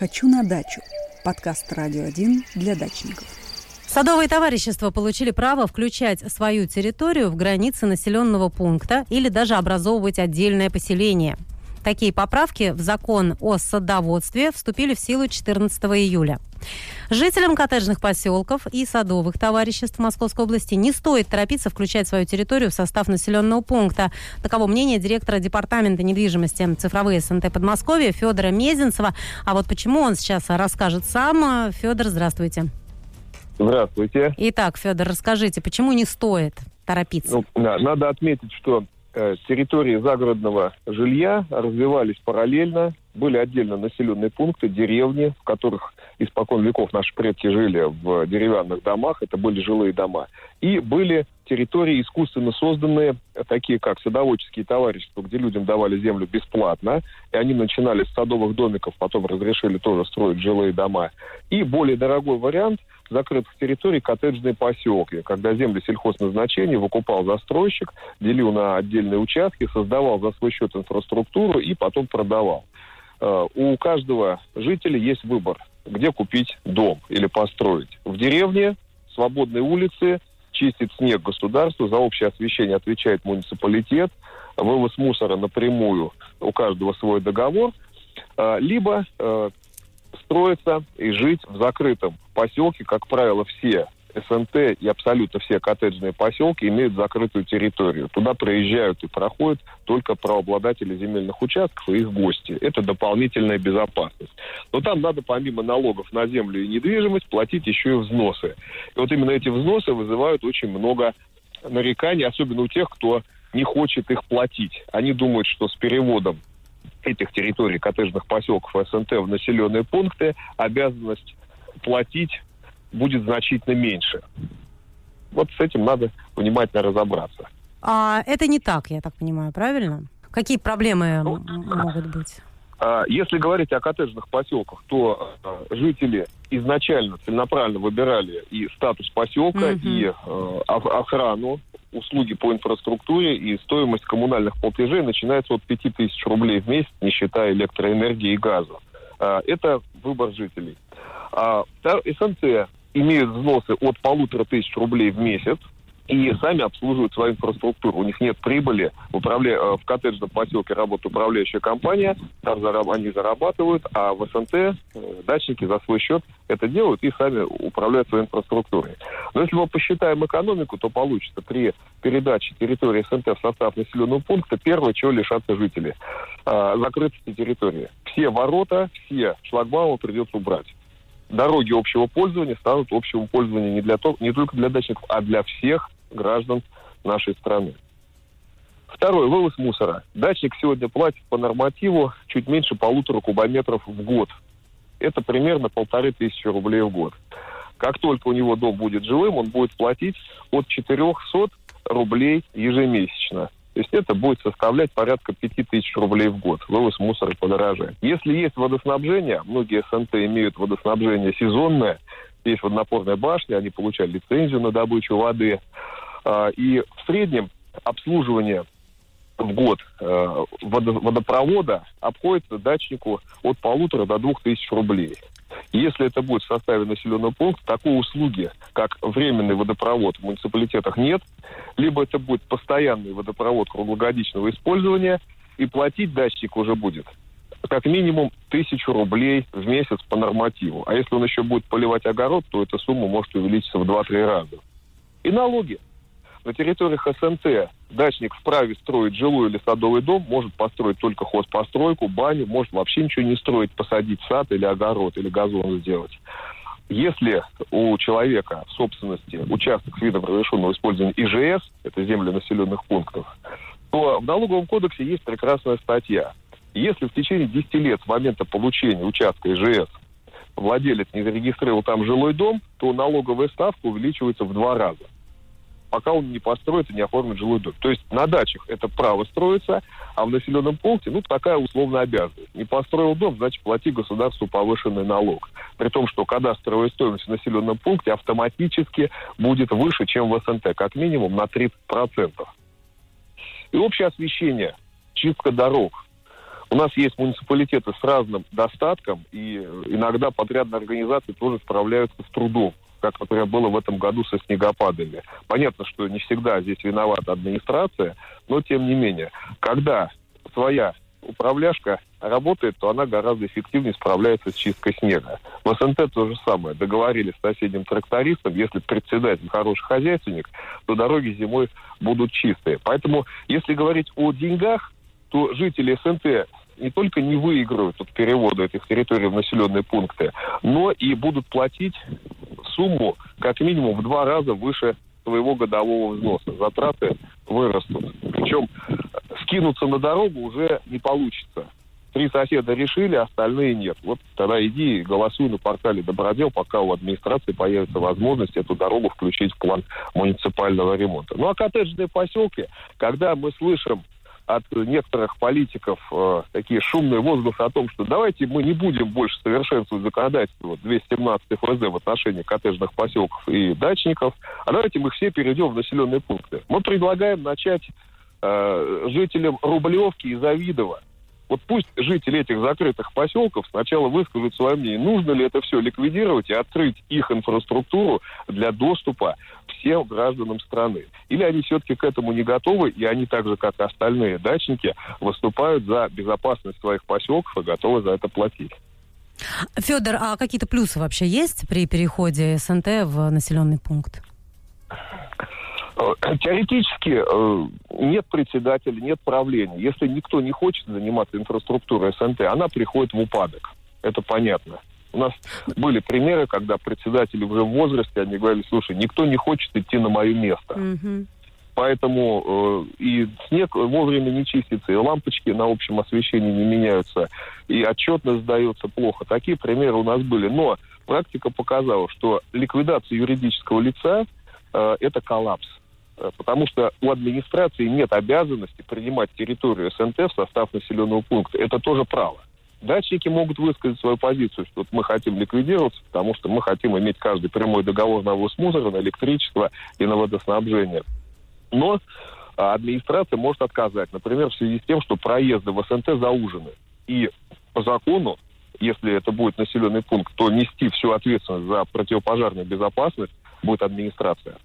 «Хочу на дачу» – подкаст «Радио 1» для дачников. Садовые товарищества получили право включать свою территорию в границы населенного пункта или даже образовывать отдельное поселение. Такие поправки в закон о садоводстве вступили в силу 14 июля. Жителям коттеджных поселков и садовых товариществ Московской области не стоит торопиться включать свою территорию в состав населенного пункта. Таково мнение директора департамента недвижимости цифровые СНТ Подмосковья Федора Мезенцева. А вот почему он сейчас расскажет сам. Федор, здравствуйте. Здравствуйте. Итак, Федор, расскажите, почему не стоит торопиться? Ну, да, надо отметить, что Э, территории загородного жилья развивались параллельно. Были отдельно населенные пункты, деревни, в которых испокон веков наши предки жили в деревянных домах. Это были жилые дома. И были территории искусственно созданные, такие как садоводческие товарищества, где людям давали землю бесплатно. И они начинали с садовых домиков, потом разрешили тоже строить жилые дома. И более дорогой вариант – закрытых территорий коттеджные поселки, когда земли сельхозназначения выкупал застройщик, делил на отдельные участки, создавал за свой счет инфраструктуру и потом продавал. Э, у каждого жителя есть выбор, где купить дом или построить. В деревне, свободные улицы, чистит снег государство, за общее освещение отвечает муниципалитет, вывоз мусора напрямую, у каждого свой договор, э, либо э, строиться и жить в закрытом поселке, как правило, все СНТ и абсолютно все коттеджные поселки имеют закрытую территорию. Туда проезжают и проходят только правообладатели земельных участков и их гости. Это дополнительная безопасность. Но там надо помимо налогов на землю и недвижимость платить еще и взносы. И вот именно эти взносы вызывают очень много нареканий, особенно у тех, кто не хочет их платить. Они думают, что с переводом этих территорий коттеджных поселков СНТ в населенные пункты обязанность платить будет значительно меньше. Вот с этим надо внимательно разобраться. А это не так, я так понимаю, правильно? Какие проблемы ну, могут быть? А, если говорить о коттеджных поселках, то а, жители изначально целенаправленно выбирали и статус поселка, mm и э, охрану, услуги по инфраструктуре, и стоимость коммунальных платежей начинается от 5000 рублей в месяц, не считая электроэнергии и газа. Это выбор жителей. А СНЦ имеют взносы от полутора тысяч рублей в месяц, и сами обслуживают свою инфраструктуру. У них нет прибыли. В, управля... Э, в коттеджном поселке работает управляющая компания, там зараб... они зарабатывают, а в СНТ э, дачники за свой счет это делают и сами управляют своей инфраструктурой. Но если мы посчитаем экономику, то получится при передаче территории СНТ в состав населенного пункта первое, чего лишатся жители. А, закрытости территории. Все ворота, все шлагбаумы придется убрать дороги общего пользования станут общего пользования не, для не только для дачников, а для всех граждан нашей страны. Второй, вывоз мусора. Дачник сегодня платит по нормативу чуть меньше полутора кубометров в год. Это примерно полторы тысячи рублей в год. Как только у него дом будет жилым, он будет платить от 400 рублей ежемесячно. То есть это будет составлять порядка 5000 рублей в год. Вывоз мусора подорожает. Если есть водоснабжение, многие СНТ имеют водоснабжение сезонное, есть водонапорная башня, они получали лицензию на добычу воды. А, и в среднем обслуживание в год э, водопровода обходится дачнику от полутора до двух тысяч рублей. Если это будет в составе населенного пункта, такой услуги, как временный водопровод в муниципалитетах нет, либо это будет постоянный водопровод круглогодичного использования, и платить дачник уже будет как минимум тысячу рублей в месяц по нормативу. А если он еще будет поливать огород, то эта сумма может увеличиться в 2-3 раза. И налоги. На территориях СНТ дачник вправе строить жилой или садовый дом, может построить только хозпостройку, баню, может вообще ничего не строить, посадить сад или огород, или газон сделать. Если у человека в собственности участок с видом разрешенного использования ИЖС, это земли населенных пунктов, то в налоговом кодексе есть прекрасная статья – если в течение 10 лет с момента получения участка ИЖС владелец не зарегистрировал там жилой дом, то налоговая ставка увеличивается в два раза пока он не построит и не оформит жилой дом. То есть на дачах это право строится, а в населенном пункте, ну, такая условная обязанность. Не построил дом, значит, плати государству повышенный налог. При том, что кадастровая стоимость в населенном пункте автоматически будет выше, чем в СНТ, как минимум на 30%. И общее освещение, чистка дорог, У нас есть муниципалитеты с разным достатком, и иногда подрядные организации тоже справляются с трудом как, например, было в этом году со снегопадами. Понятно, что не всегда здесь виновата администрация, но тем не менее, когда своя управляшка работает, то она гораздо эффективнее справляется с чисткой снега. В СНТ то же самое. Договорились с соседним трактористом, если председатель хороший хозяйственник, то дороги зимой будут чистые. Поэтому, если говорить о деньгах, то жители СНТ не только не выиграют от перевода этих территорий в населенные пункты, но и будут платить сумму как минимум в два раза выше своего годового взноса. Затраты вырастут. Причем скинуться на дорогу уже не получится. Три соседа решили, остальные нет. Вот тогда иди и голосуй на портале Добродел, пока у администрации появится возможность эту дорогу включить в план муниципального ремонта. Ну а коттеджные поселки, когда мы слышим от некоторых политиков э, такие шумные возгласы о том, что давайте мы не будем больше совершенствовать законодательство 217 ФЗ в отношении коттеджных поселков и дачников, а давайте мы все перейдем в населенные пункты. Мы предлагаем начать э, жителям Рублевки и Завидова вот пусть жители этих закрытых поселков сначала выскажут свое мнение, нужно ли это все ликвидировать и открыть их инфраструктуру для доступа всем гражданам страны. Или они все-таки к этому не готовы, и они так же, как и остальные дачники, выступают за безопасность своих поселков и готовы за это платить. Федор, а какие-то плюсы вообще есть при переходе СНТ в населенный пункт? Э, теоретически э, нет председателя, нет правления. Если никто не хочет заниматься инфраструктурой СНТ, она приходит в упадок. Это понятно. У нас были примеры, когда председатели уже в возрасте, они говорили, слушай, никто не хочет идти на мое место. Mm-hmm. Поэтому э, и снег вовремя не чистится, и лампочки на общем освещении не меняются, и отчетность сдается плохо. Такие примеры у нас были. Но практика показала, что ликвидация юридического лица э, – это коллапс. Э, потому что у администрации нет обязанности принимать территорию СНТ в состав населенного пункта. Это тоже право. Дачники могут высказать свою позицию, что вот мы хотим ликвидироваться, потому что мы хотим иметь каждый прямой договор на ввоз мусора, на электричество и на водоснабжение. Но а, администрация может отказать, например, в связи с тем, что проезды в СНТ заужены. И по закону, если это будет населенный пункт, то нести всю ответственность за противопожарную безопасность будет администрация.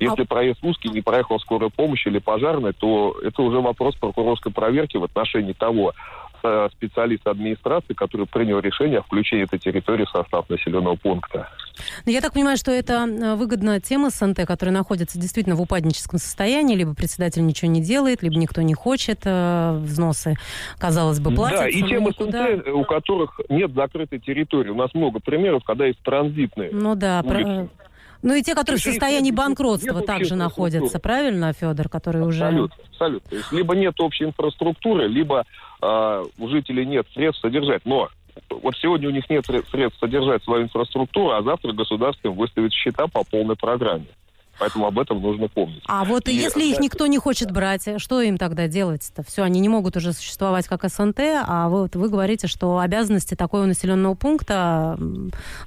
Если а... проезд узкий, не проехал скорая помощь или пожарная, то это уже вопрос прокурорской проверки в отношении того э, специалиста администрации, который принял решение о включении этой территории в состав населенного пункта. Но ну, я так понимаю, что это э, выгодно тем СНТ, которые находятся действительно в упадническом состоянии, либо председатель ничего не делает, либо никто не хочет, э, взносы, казалось бы, платят. Да, и тем никуда... СНТ, у которых нет закрытой территории. У нас много примеров, когда есть транзитные Ну да, про... Ну и те, которые в состоянии банкротства также находятся, правильно, Федор, которые уже... Абсолютно, абсолютно. То есть либо нет общей инфраструктуры, либо э, у жителей нет средств содержать. Но вот сегодня у них нет средств содержать свою инфраструктуру, а завтра государство им выставит счета по полной программе. Поэтому об этом нужно помнить. А вот и, если их никто не хочет брать, что им тогда делать-то? Все, они не могут уже существовать как СНТ, а вот вы говорите, что обязанности такого населенного пункта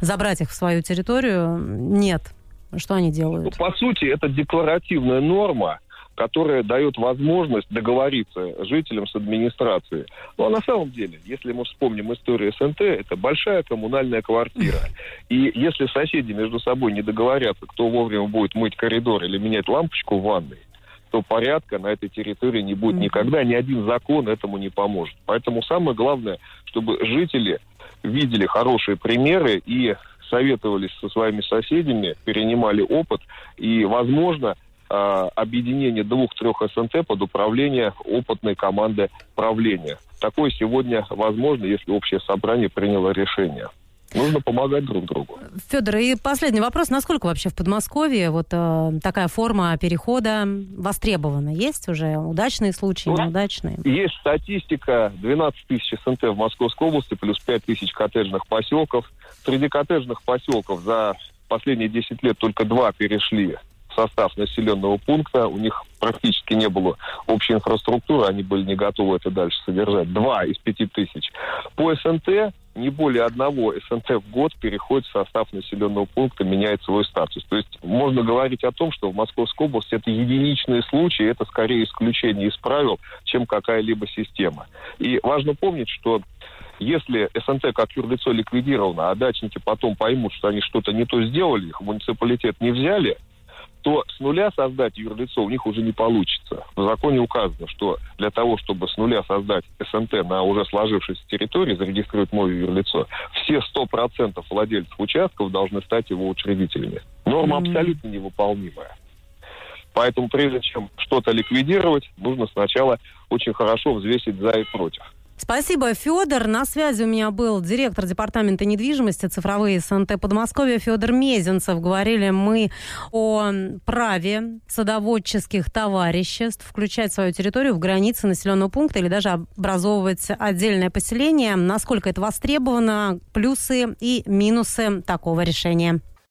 забрать их в свою территорию нет. Что они делают? Ну, по сути, это декларативная норма, которая дает возможность договориться жителям с администрацией. Ну, а на самом деле, если мы вспомним историю СНТ, это большая коммунальная квартира. И если соседи между собой не договорятся, кто вовремя будет мыть коридор или менять лампочку в ванной, то порядка на этой территории не будет никогда, ни один закон этому не поможет. Поэтому самое главное, чтобы жители видели хорошие примеры и советовались со своими соседями, перенимали опыт, и, возможно, а, объединение двух-трех СНТ под управление опытной команды правления. Такое сегодня возможно, если общее собрание приняло решение. Нужно помогать друг другу. Федор, и последний вопрос. Насколько вообще в Подмосковье вот э, такая форма перехода востребована? Есть уже удачные случаи, ну, неудачные? Есть статистика. 12 тысяч СНТ в Московской области, плюс 5 тысяч коттеджных поселков. Среди коттеджных поселков за последние 10 лет только два перешли состав населенного пункта. У них практически не было общей инфраструктуры, они были не готовы это дальше содержать. Два из пяти тысяч. По СНТ не более одного СНТ в год переходит в состав населенного пункта, меняет свой статус. То есть можно говорить о том, что в Московской области это единичные случаи, это скорее исключение из правил, чем какая-либо система. И важно помнить, что если СНТ как юрлицо ликвидировано, а дачники потом поймут, что они что-то не то сделали, их муниципалитет не взяли, то с нуля создать юрлицо у них уже не получится. В законе указано, что для того, чтобы с нуля создать СНТ на уже сложившейся территории, зарегистрировать новое юрлицо, все 100% владельцев участков должны стать его учредителями. Норма mm-hmm. абсолютно невыполнимая. Поэтому прежде чем что-то ликвидировать, нужно сначала очень хорошо взвесить за и против. Спасибо, Федор. На связи у меня был директор департамента недвижимости цифровые СНТ Подмосковья Федор Мезенцев. Говорили мы о праве садоводческих товариществ включать свою территорию в границы населенного пункта или даже образовывать отдельное поселение. Насколько это востребовано, плюсы и минусы такого решения.